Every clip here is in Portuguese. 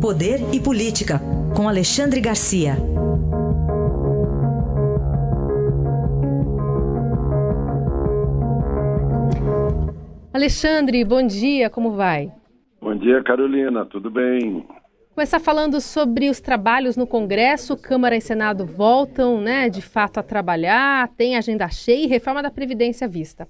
Poder e Política, com Alexandre Garcia. Alexandre, bom dia, como vai? Bom dia, Carolina, tudo bem? Começar falando sobre os trabalhos no Congresso, Câmara e Senado voltam, né, de fato a trabalhar, tem agenda cheia e reforma da Previdência vista.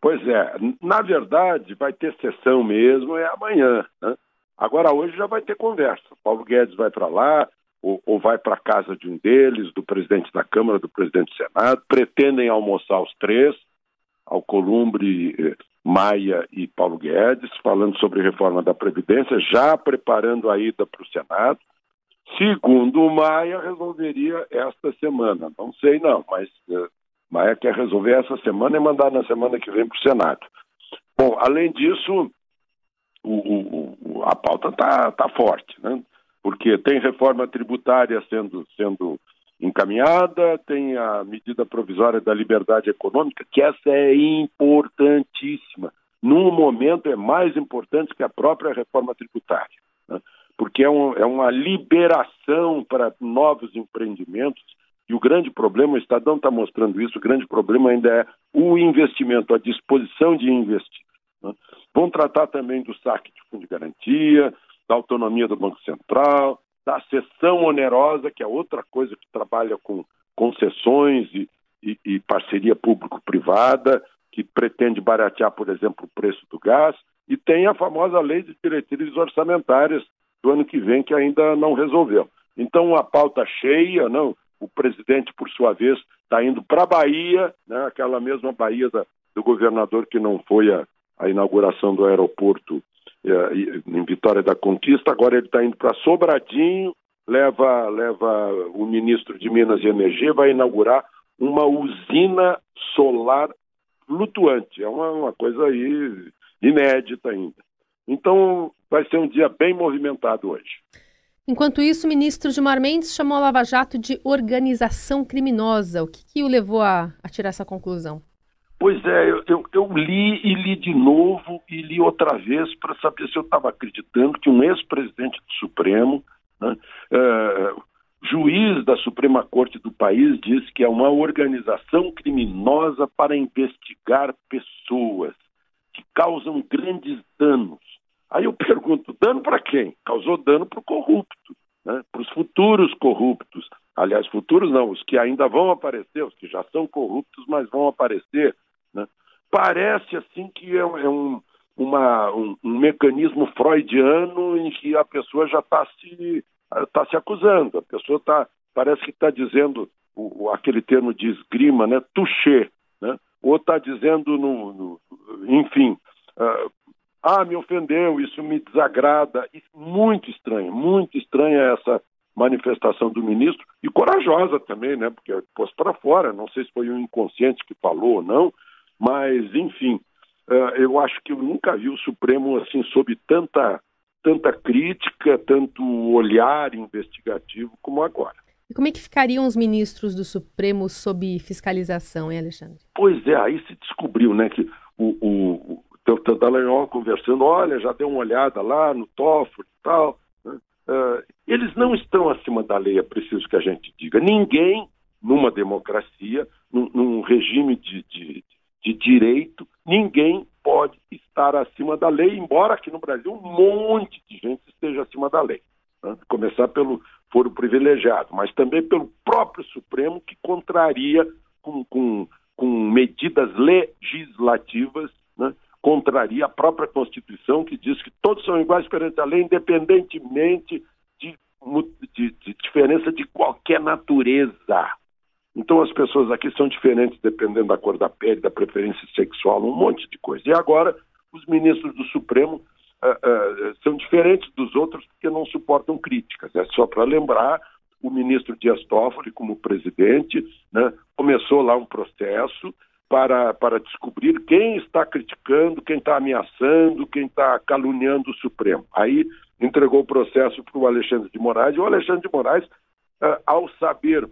Pois é, na verdade vai ter sessão mesmo, é amanhã. Né? Agora hoje já vai ter conversa. Paulo Guedes vai para lá, ou, ou vai para a casa de um deles, do presidente da Câmara, do presidente do Senado, pretendem almoçar os três, Alcolumbre, eh, Maia e Paulo Guedes, falando sobre reforma da Previdência, já preparando a ida para o Senado. Segundo o Maia, resolveria esta semana. Não sei não, mas uh, Maia quer resolver essa semana e mandar na semana que vem para o Senado. Bom, além disso, o, o, a pauta está tá forte, né? porque tem reforma tributária sendo, sendo encaminhada, tem a medida provisória da liberdade econômica, que essa é importantíssima. Num momento é mais importante que a própria reforma tributária, né? porque é, um, é uma liberação para novos empreendimentos. E o grande problema, o Estadão está mostrando isso, o grande problema ainda é o investimento, a disposição de investir. Né? Vão tratar também do saque de fundo de garantia, da autonomia do Banco Central, da sessão onerosa, que é outra coisa que trabalha com concessões e, e, e parceria público-privada, que pretende baratear, por exemplo, o preço do gás, e tem a famosa lei de diretrizes orçamentárias do ano que vem, que ainda não resolveu. Então, a pauta cheia, não, o presidente, por sua vez, está indo para a Bahia, né, aquela mesma Bahia da, do governador que não foi a, a inauguração do aeroporto é, em Vitória da Conquista, agora ele está indo para Sobradinho, leva, leva o ministro de Minas e Energia, vai inaugurar uma usina solar flutuante. É uma, uma coisa aí inédita ainda. Então, vai ser um dia bem movimentado hoje. Enquanto isso, o ministro Gilmar Mendes chamou a Lava Jato de organização criminosa. O que, que o levou a, a tirar essa conclusão? Pois é, eu, eu, eu, li e li de novo e li outra vez para saber se eu estava acreditando que um ex-presidente do Supremo, né, é, juiz da Suprema Corte do país, disse que é uma organização criminosa para investigar pessoas que causam grandes danos. Aí eu pergunto: dano para quem? Causou dano para o corrupto, né, para os futuros corruptos. Aliás, futuros não, os que ainda vão aparecer, os que já são corruptos, mas vão aparecer né? Parece assim que é, é um, uma, um, um, mecanismo freudiano em que a pessoa já está se, tá se acusando, a pessoa tá, parece que está dizendo o, aquele termo de esgrima, né? toucher, né? ou está dizendo, no, no enfim, uh, ah, me ofendeu, isso me desagrada. muito estranho, muito estranha essa manifestação do ministro e corajosa também, né? Porque pôs para fora, não sei se foi um inconsciente que falou ou não, mas, enfim, uh, eu acho que eu nunca vi o Supremo assim sob tanta, tanta crítica, tanto olhar investigativo como agora. E como é que ficariam os ministros do Supremo sob fiscalização, hein, Alexandre? Pois é, aí se descobriu, né, que o, o, o Dallagnol conversando, olha, já deu uma olhada lá no Toffoli e tal. Né? Uh, eles não estão acima da lei, é preciso que a gente diga. Ninguém, numa democracia, num, num regime de, de, de direito, ninguém pode estar acima da lei, embora aqui no Brasil um monte de gente esteja acima da lei. Né? Começar pelo foro privilegiado, mas também pelo próprio Supremo, que contraria com, com, com medidas legislativas, né? contraria a própria Constituição, que diz que todos são iguais perante a lei, independentemente de, de, de diferença de qualquer natureza. Então as pessoas aqui são diferentes dependendo da cor da pele, da preferência sexual, um monte de coisa. E agora os ministros do Supremo uh, uh, são diferentes dos outros porque não suportam críticas. É só para lembrar, o ministro Dias Toffoli, como presidente, né, começou lá um processo para, para descobrir quem está criticando, quem está ameaçando, quem está caluniando o Supremo. Aí entregou o processo para o Alexandre de Moraes, e o Alexandre de Moraes, uh, ao saber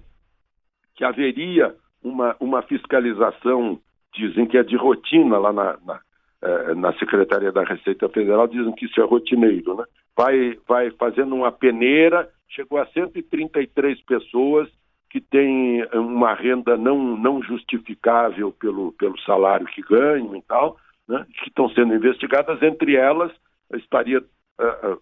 que haveria uma, uma fiscalização, dizem que é de rotina lá na, na, eh, na Secretaria da Receita Federal, dizem que isso é rotineiro, né? vai, vai fazendo uma peneira, chegou a 133 pessoas que têm uma renda não, não justificável pelo, pelo salário que ganham e tal, né, que estão sendo investigadas, entre elas estaria uh, uh,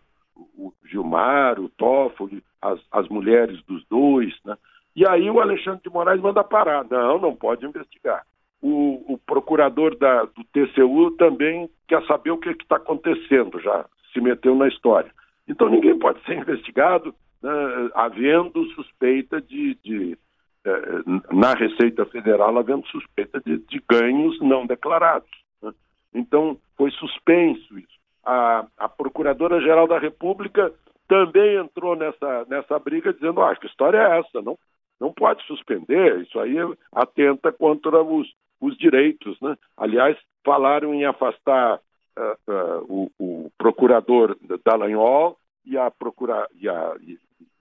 o Gilmar, o Toffoli, as, as mulheres dos dois, né? E aí o Alexandre de Moraes manda parar. Não, não pode investigar. O, o procurador da, do TCU também quer saber o que está acontecendo, já se meteu na história. Então ninguém pode ser investigado né, havendo suspeita de, de eh, na Receita Federal havendo suspeita de, de ganhos não declarados. Né? Então foi suspenso isso. A, a Procuradora-Geral da República também entrou nessa, nessa briga dizendo, ah, que história é essa? Não, não pode suspender, isso aí atenta contra os, os direitos. Né? Aliás, falaram em afastar uh, uh, o, o, procurador Dallagnol e a, procura, e a,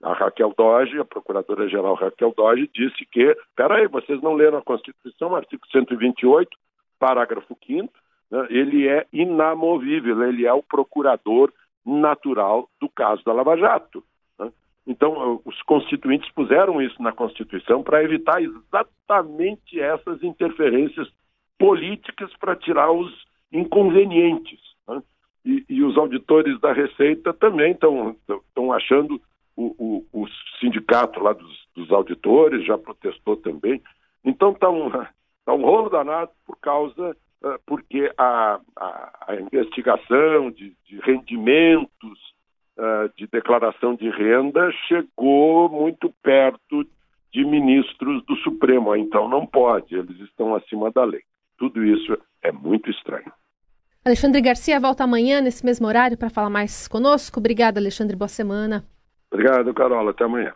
a Raquel Doge, a procuradora-geral Raquel Doge, disse que, peraí, vocês não leram a Constituição, artigo 128, parágrafo 5 né? ele é inamovível, ele é o procurador natural do caso da Lava Jato. Né? Então, os constituintes puseram isso na Constituição para evitar exatamente essas interferências políticas para tirar os inconvenientes. Né? E, e, os auditores da Receita também estão achando, o, o, o, sindicato lá dos, dos, auditores já protestou também. Então está um, tá um rolo danado por causa ah, porque a, a, a investigação de, de rendimentos, uh, de declaração de renda, chegou muito perto de ministros do Supremo. Então não pode, eles estão acima da lei. Tudo isso é muito estranho. Alexandre Garcia volta amanhã nesse mesmo horário para falar mais conosco. Obrigada, Alexandre. Boa semana. Obrigado, Carol. Até amanhã.